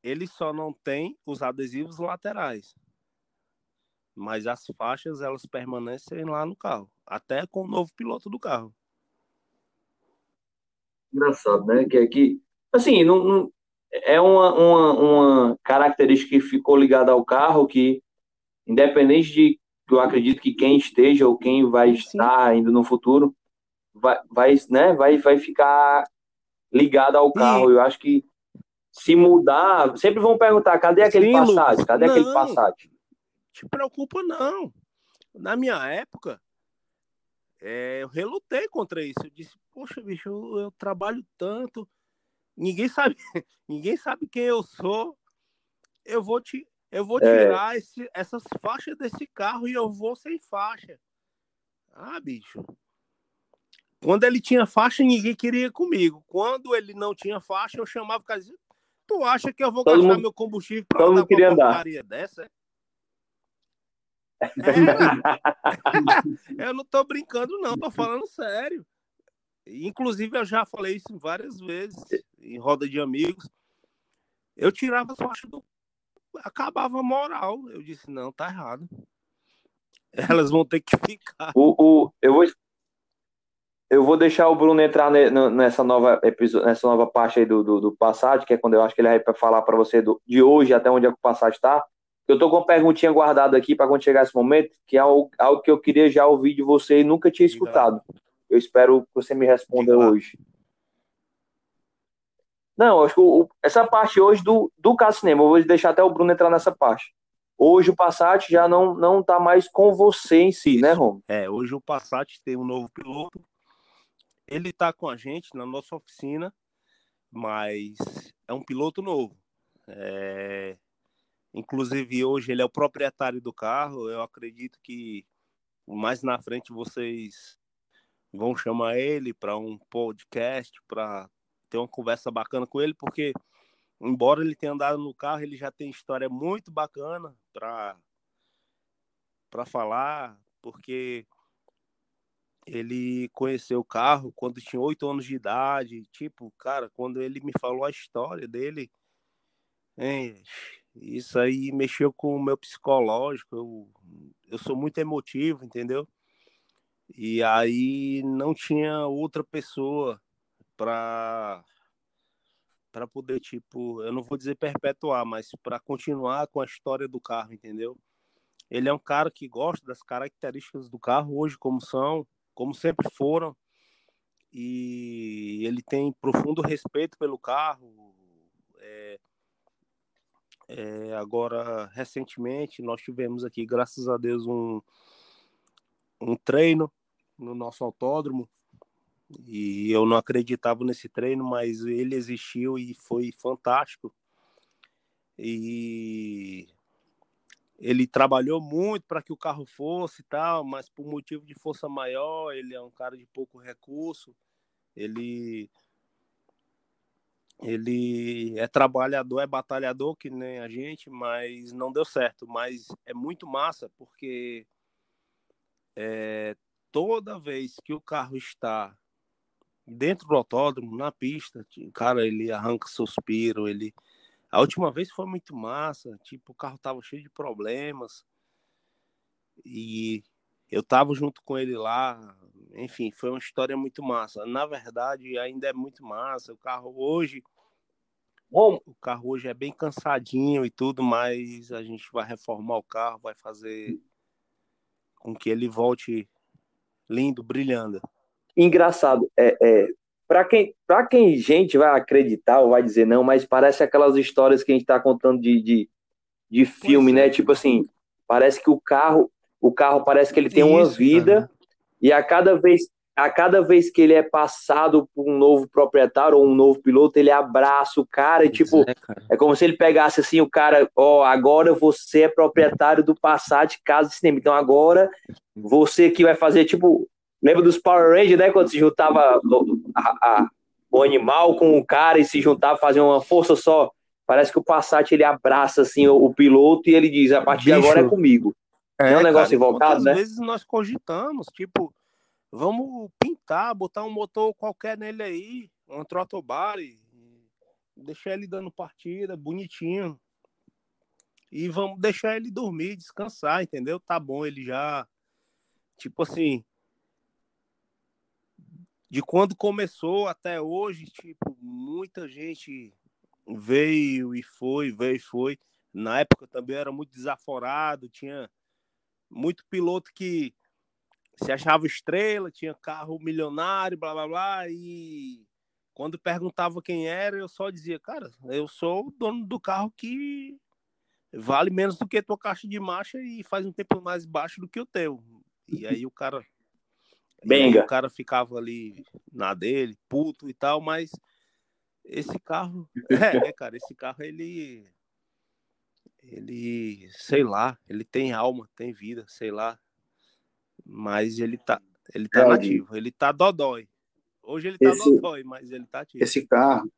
ele só não tem os adesivos laterais. Mas as faixas, elas permanecem lá no carro. Até com o novo piloto do carro. Engraçado, né? Que é assim, não, não é uma, uma, uma característica que ficou ligada ao carro que, independente de eu acredito que quem esteja ou quem vai estar ainda no futuro vai, vai, né, vai, vai ficar ligado ao carro. Eu acho que se mudar, sempre vão perguntar: cadê aquele Sim, Passat? Cadê não, aquele Passat? Te preocupa, não. Na minha época, é, eu relutei contra isso. Eu disse: Poxa, bicho, eu, eu trabalho tanto, ninguém sabe, ninguém sabe quem eu sou. Eu vou te, eu vou é. tirar é. esse, essas faixas desse carro e eu vou sem faixa. Ah, bicho. Quando ele tinha faixa, ninguém queria comigo. Quando ele não tinha faixa, eu chamava o cara Tu acha que eu vou todo gastar mundo, meu combustível todo mundo queria andar. dessa? É? é. eu não tô brincando, não, tô falando sério. Inclusive, eu já falei isso várias vezes em roda de amigos. Eu tirava as faixas do. Acabava a moral. Eu disse, não, tá errado. Elas vão ter que ficar. O, o, eu, vou, eu vou deixar o Bruno entrar nessa nova nessa nova parte aí do, do, do Passat, que é quando eu acho que ele vai falar para você do, de hoje até onde é que o Passat está. Eu tô com uma perguntinha guardada aqui para quando chegar esse momento, que é algo, algo, que eu queria já ouvir de você e nunca tinha escutado. Eu espero que você me responda hoje. Não, acho que o, essa parte hoje do, do Cinema, eu vou deixar até o Bruno entrar nessa parte. Hoje o Passat já não não tá mais com você em si, né, Isso. né, Rom? É, hoje o Passat tem um novo piloto. Ele tá com a gente na nossa oficina, mas é um piloto novo. É... Inclusive hoje ele é o proprietário do carro. Eu acredito que mais na frente vocês vão chamar ele para um podcast para ter uma conversa bacana com ele, porque embora ele tenha andado no carro, ele já tem história muito bacana para para falar, porque ele conheceu o carro quando tinha oito anos de idade, tipo, cara, quando ele me falou a história dele, hein, isso aí mexeu com o meu psicológico, eu, eu sou muito emotivo, entendeu? E aí não tinha outra pessoa para para poder tipo, eu não vou dizer perpetuar, mas para continuar com a história do carro, entendeu? Ele é um cara que gosta das características do carro hoje como são, como sempre foram, e ele tem profundo respeito pelo carro. É, agora, recentemente, nós tivemos aqui, graças a Deus, um, um treino no nosso autódromo e eu não acreditava nesse treino, mas ele existiu e foi fantástico. E ele trabalhou muito para que o carro fosse e tal, mas por motivo de força maior, ele é um cara de pouco recurso. Ele ele é trabalhador, é batalhador que nem a gente, mas não deu certo. Mas é muito massa porque é, toda vez que o carro está dentro do autódromo, na pista, cara, ele arranca suspiro, ele a última vez foi muito massa, tipo, o carro tava cheio de problemas. E eu tava junto com ele lá, enfim, foi uma história muito massa. Na verdade, ainda é muito massa. O carro hoje Bom, o carro hoje é bem cansadinho e tudo, mas a gente vai reformar o carro, vai fazer com que ele volte lindo, brilhando. Engraçado, é, é para quem, para quem gente vai acreditar ou vai dizer não, mas parece aquelas histórias que a gente está contando de, de, de filme, né? Tipo assim, parece que o carro, o carro parece que ele tem Isso, uma vida cara. e a cada vez a cada vez que ele é passado por um novo proprietário ou um novo piloto, ele abraça o cara e tipo, é, cara. é, como se ele pegasse assim o cara, ó, oh, agora você é proprietário do Passat Casa de Cinema. Então agora você que vai fazer tipo Lembra dos Power Rangers, né? Quando se juntava a, a, o animal com o cara e se juntava, fazia uma força só. Parece que o Passat ele abraça assim o, o piloto e ele diz: a partir Bicho. de agora é comigo. É, é um negócio cara, invocado, né? Às vezes nós cogitamos, tipo, vamos pintar, botar um motor qualquer nele aí, um trotobare, deixar ele dando partida, bonitinho. E vamos deixar ele dormir, descansar, entendeu? Tá bom, ele já. Tipo assim, de quando começou até hoje, tipo, muita gente veio e foi, veio e foi. Na época também era muito desaforado, tinha muito piloto que se achava estrela, tinha carro milionário, blá blá blá, e quando perguntava quem era, eu só dizia, cara, eu sou o dono do carro que vale menos do que tua caixa de marcha e faz um tempo mais baixo do que o teu. E aí o cara Benga. o cara ficava ali na dele, puto e tal, mas esse carro, é, é, cara, esse carro ele ele, sei lá, ele tem alma, tem vida, sei lá. Mas ele tá, ele tá nativo, ele tá dodói. Hoje ele tá esse, dodói, mas ele tá ativo. Esse carro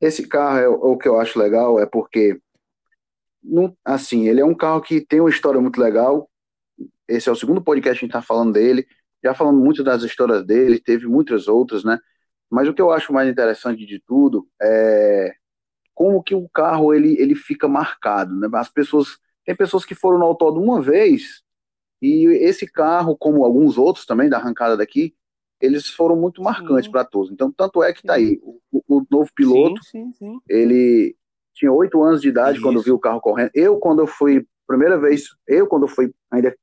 esse carro, é, o que eu acho legal é porque, não, assim, ele é um carro que tem uma história muito legal. Esse é o segundo podcast que a gente está falando dele. Já falando muito das histórias dele, teve muitas outras, né? Mas o que eu acho mais interessante de tudo é como que o carro ele, ele fica marcado, né? As pessoas tem pessoas que foram no autódromo uma vez e esse carro, como alguns outros também da arrancada daqui, eles foram muito marcantes para todos. Então, tanto é que está aí. O, o, novo piloto, sim, sim, sim. ele tinha oito anos de idade Isso. quando viu o carro correndo. Eu, quando eu fui, primeira vez, eu, quando eu fui ainda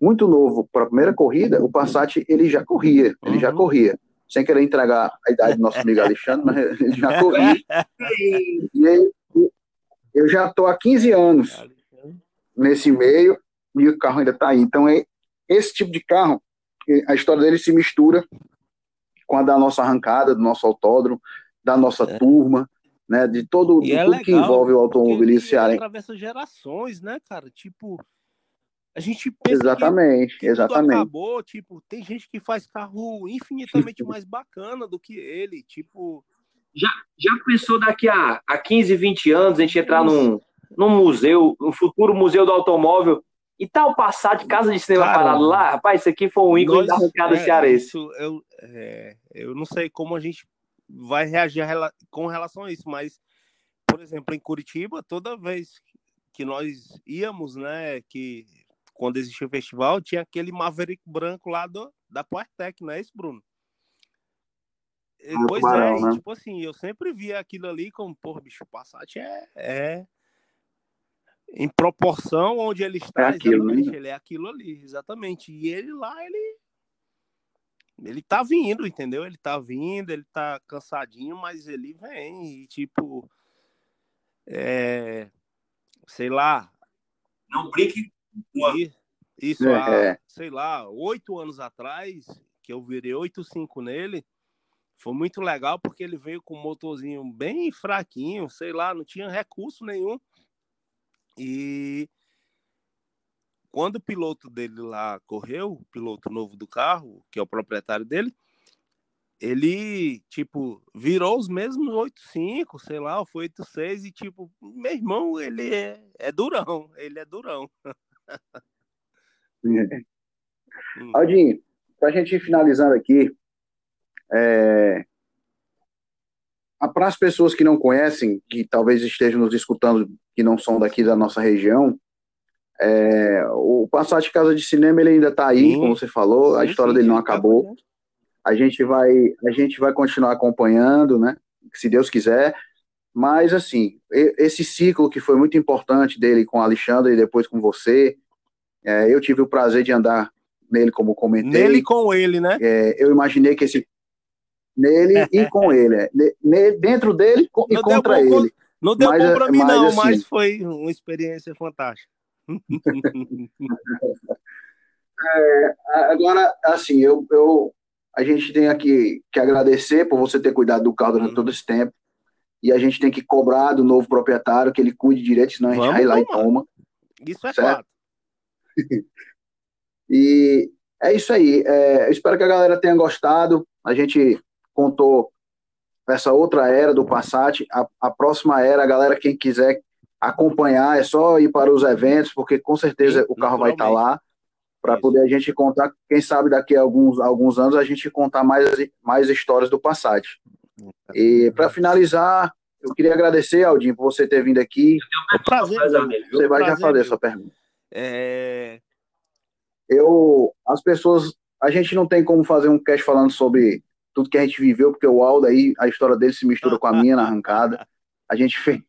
muito novo para a primeira corrida, o Passat, ele já corria, ele uhum. já corria. Sem querer entregar a idade do nosso amigo Alexandre, mas ele já corria. e eu já estou há 15 anos nesse meio e o carro ainda está aí. Então, é esse tipo de carro, a história dele se mistura com a da nossa arrancada, do nosso autódromo, da nossa é. turma, né, de todo de é tudo legal, que envolve o automobilismo cearense. Atravessa gerações, né, cara? Tipo, a gente pensa exatamente, que, que exatamente. acabou, tipo, tem gente que faz carro infinitamente mais bacana do que ele, tipo, já, já pensou daqui a, a 15, 20 anos a gente entrar num, num museu, um futuro museu do automóvel, e tal passar de casa de cinema Caramba. parado lá, rapaz, isso aqui foi um ícone da arrancada é, cearense. Isso, eu, é, eu não sei como a gente vai reagir com relação a isso, mas, por exemplo, em Curitiba, toda vez que nós íamos, né, que quando existia o festival, tinha aquele Maverick branco lá do, da Powertec, não é isso, Bruno? Pois é, né? tipo assim, eu sempre via aquilo ali como, porra, bicho, o Passat é, é em proporção onde ele está, é aquilo, né? ele é aquilo ali, exatamente. E ele lá, ele ele tá vindo, entendeu? Ele tá vindo, ele tá cansadinho, mas ele vem e tipo é, sei lá. Não brinque. Isso é, há, é. sei lá, oito anos atrás, que eu virei 8.5 nele, foi muito legal porque ele veio com um motorzinho bem fraquinho, sei lá, não tinha recurso nenhum. E quando o piloto dele lá correu, o piloto novo do carro, que é o proprietário dele, ele, tipo, virou os mesmos 8.5, sei lá, foi 8.6 e, tipo, meu irmão, ele é, é durão, ele é durão. É. Hum. Aldinho, pra gente ir finalizando aqui, é, para as pessoas que não conhecem, que talvez estejam nos escutando, que não são daqui da nossa região, é, o Passat Casa de Cinema ele ainda está aí, como você falou, sim, a história sim, dele não acabou. A gente vai, a gente vai continuar acompanhando, né? Se Deus quiser. Mas assim, esse ciclo que foi muito importante dele com o Alexandre e depois com você, é, eu tive o prazer de andar nele como comentei. Nele com ele, né? É, eu imaginei que esse nele e com ele. É. dentro dele e não contra ele. Não deu mas, bom para mim, mas, não, assim, mas foi uma experiência fantástica. é, agora, assim, eu, eu, a gente tem aqui que agradecer por você ter cuidado do carro durante uhum. todo esse tempo. E a gente tem que cobrar do novo proprietário que ele cuide direito, senão a gente vai lá e toma. Isso é certo? fato. e é isso aí. É, espero que a galera tenha gostado. A gente contou essa outra era do Passat, a, a próxima era, a galera, quem quiser acompanhar, é só ir para os eventos, porque com certeza Sim, o carro vai estar lá, para poder a gente contar, quem sabe daqui a alguns, alguns anos a gente contar mais, mais histórias do Passat. E para finalizar, eu queria agradecer, Aldinho, por você ter vindo aqui. É um prazer, você vai já fazer a sua pergunta. É... Eu, as pessoas, a gente não tem como fazer um cast falando sobre tudo que a gente viveu, porque o Aldo aí, a história dele se mistura com a minha na arrancada. A gente fez,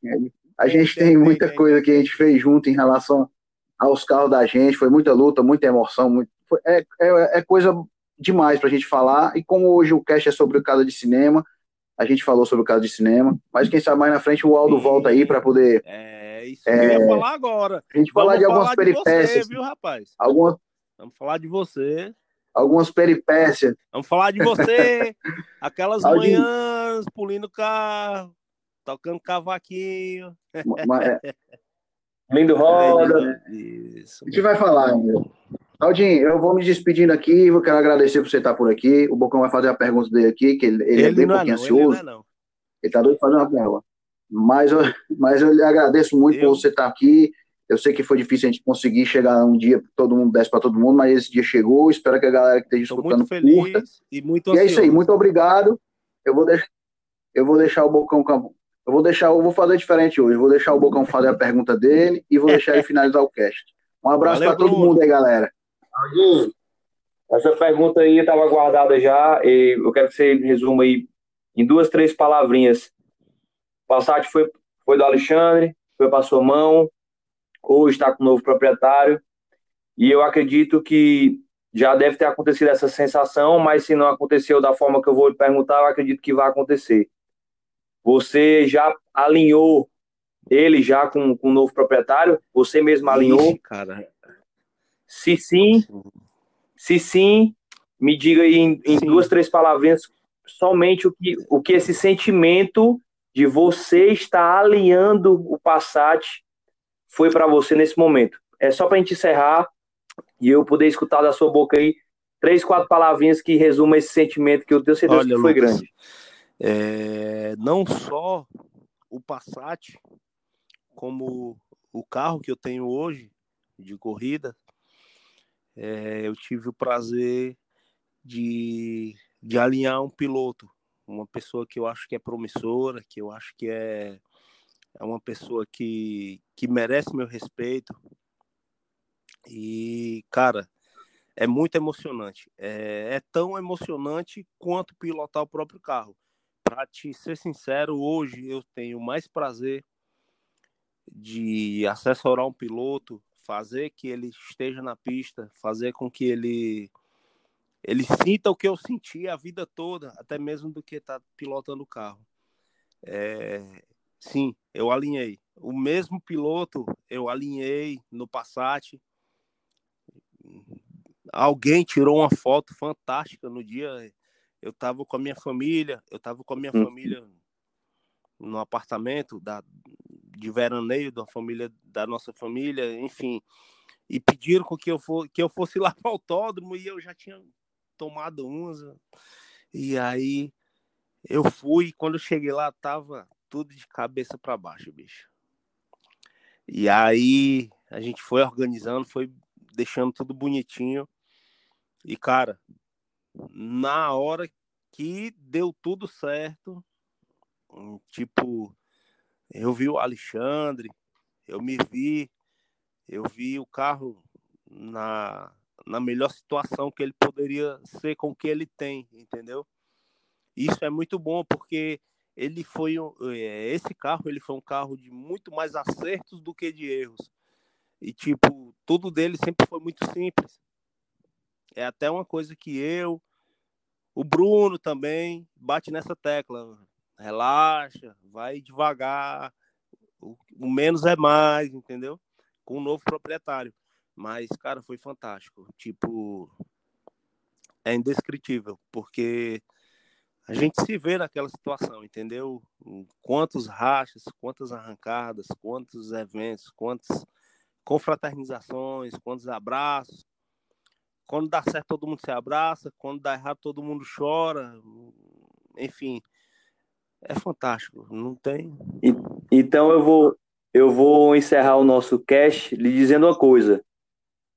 a gente tem muita coisa que a gente fez junto em relação aos carros da gente, foi muita luta, muita emoção, muito, foi, é, é, é, coisa demais pra gente falar, e como hoje o cast é sobre o caso de cinema, a gente falou sobre o caso de cinema, mas quem sabe mais na frente o Aldo Sim. volta aí para poder... É, isso que eu ia falar agora. A gente falar de algumas peripécias. Você, viu, rapaz? Algumas... Vamos falar de você algumas peripécias. Vamos falar de você, aquelas manhãs pulindo carro, tocando cavaquinho. É... Lindo roda. Isso. A gente vai falar, meu. Aldinho, eu vou me despedindo aqui, eu quero agradecer por você estar por aqui. O Bocão vai fazer a pergunta dele aqui, que ele, ele, ele é bem pouquinho é ansioso. Ele, é ele tá doido de fazer uma pergunta. Mas eu, mas eu lhe agradeço muito eu... por você estar aqui. Eu sei que foi difícil a gente conseguir chegar um dia todo mundo desce para todo mundo, mas esse dia chegou. Espero que a galera que esteja escutando muito feliz curta. E, muito e é isso aí, muito obrigado. Eu vou deixar, eu vou deixar o Bocão. Eu vou deixar, eu vou fazer diferente hoje. Eu vou deixar o Bocão fazer a pergunta dele e vou deixar ele finalizar o cast. Um abraço para todo mundo aí, galera. Essa pergunta aí estava guardada já. E eu quero que você resuma aí em duas, três palavrinhas. O Passat foi, foi do Alexandre, foi para sua mão ou está com o novo proprietário. E eu acredito que já deve ter acontecido essa sensação, mas se não aconteceu da forma que eu vou lhe perguntar, eu acredito que vai acontecer. Você já alinhou ele já com, com o novo proprietário? Você mesmo alinhou? Ixi, cara. Se sim, se sim, me diga aí em, em duas, três palavrinhas somente o que, o que esse sentimento de você estar alinhando o Passat foi para você nesse momento. É só para a gente encerrar e eu poder escutar da sua boca aí três, quatro palavrinhas que resumam esse sentimento que eu tenho certeza Olha, que foi Lucas, grande. É, não só o Passat, como o carro que eu tenho hoje de corrida, é, eu tive o prazer de, de alinhar um piloto, uma pessoa que eu acho que é promissora, que eu acho que é é uma pessoa que, que merece meu respeito. E, cara, é muito emocionante. É, é tão emocionante quanto pilotar o próprio carro. Para te ser sincero, hoje eu tenho mais prazer de assessorar um piloto, fazer que ele esteja na pista, fazer com que ele ele sinta o que eu senti a vida toda, até mesmo do que estar tá pilotando o carro. É, Sim, eu alinhei. O mesmo piloto eu alinhei no Passat. Alguém tirou uma foto fantástica no dia. Eu estava com a minha família, eu estava com a minha hum. família no apartamento da, de veraneio da família da nossa família, enfim, e pediram que eu, for, que eu fosse lá para o autódromo e eu já tinha tomado umas. E aí eu fui, quando eu cheguei lá, tava tudo de cabeça para baixo, bicho. E aí a gente foi organizando, foi deixando tudo bonitinho. E cara, na hora que deu tudo certo, tipo, eu vi o Alexandre, eu me vi, eu vi o carro na, na melhor situação que ele poderia ser com o que ele tem, entendeu? Isso é muito bom porque ele foi é, esse carro ele foi um carro de muito mais acertos do que de erros e tipo tudo dele sempre foi muito simples é até uma coisa que eu o Bruno também bate nessa tecla relaxa vai devagar o, o menos é mais entendeu com o novo proprietário mas cara foi fantástico tipo é indescritível porque a gente se vê naquela situação, entendeu? Quantos rachas, quantas arrancadas, quantos eventos, quantas confraternizações, quantos abraços. Quando dá certo, todo mundo se abraça, quando dá errado, todo mundo chora. Enfim, é fantástico, não tem. Então eu vou eu vou encerrar o nosso cast lhe dizendo uma coisa.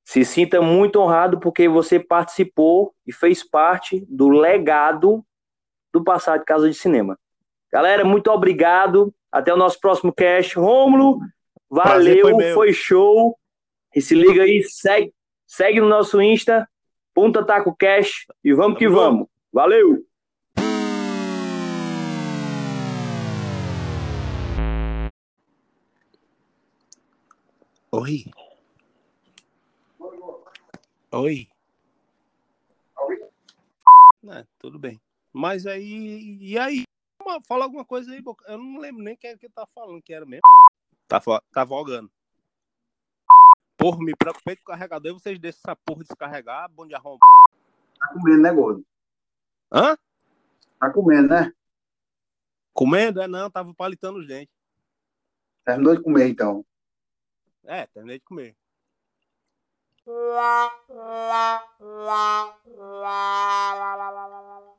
Se sinta muito honrado porque você participou e fez parte do legado do Passado de Casa de Cinema. Galera, muito obrigado. Até o nosso próximo cast. Rômulo, valeu, foi, foi, show. E se liga aí, segue, segue no nosso Insta, Punta Taco Cash e vamos que vamos. Valeu! Oi. Oi. É, tudo bem. Mas aí. E aí? Fala alguma coisa aí, Eu não lembro nem quem é que tá falando, que era mesmo. Tá, tá vogando. Porra, me preocupei com o carregador e vocês deixam essa porra descarregar, bom de arromba. Tá comendo, né, gordo? Hã? Tá comendo, né? Comendo? É não, tava palitando os dentes. Terminou de comer, então. É, terminei de comer.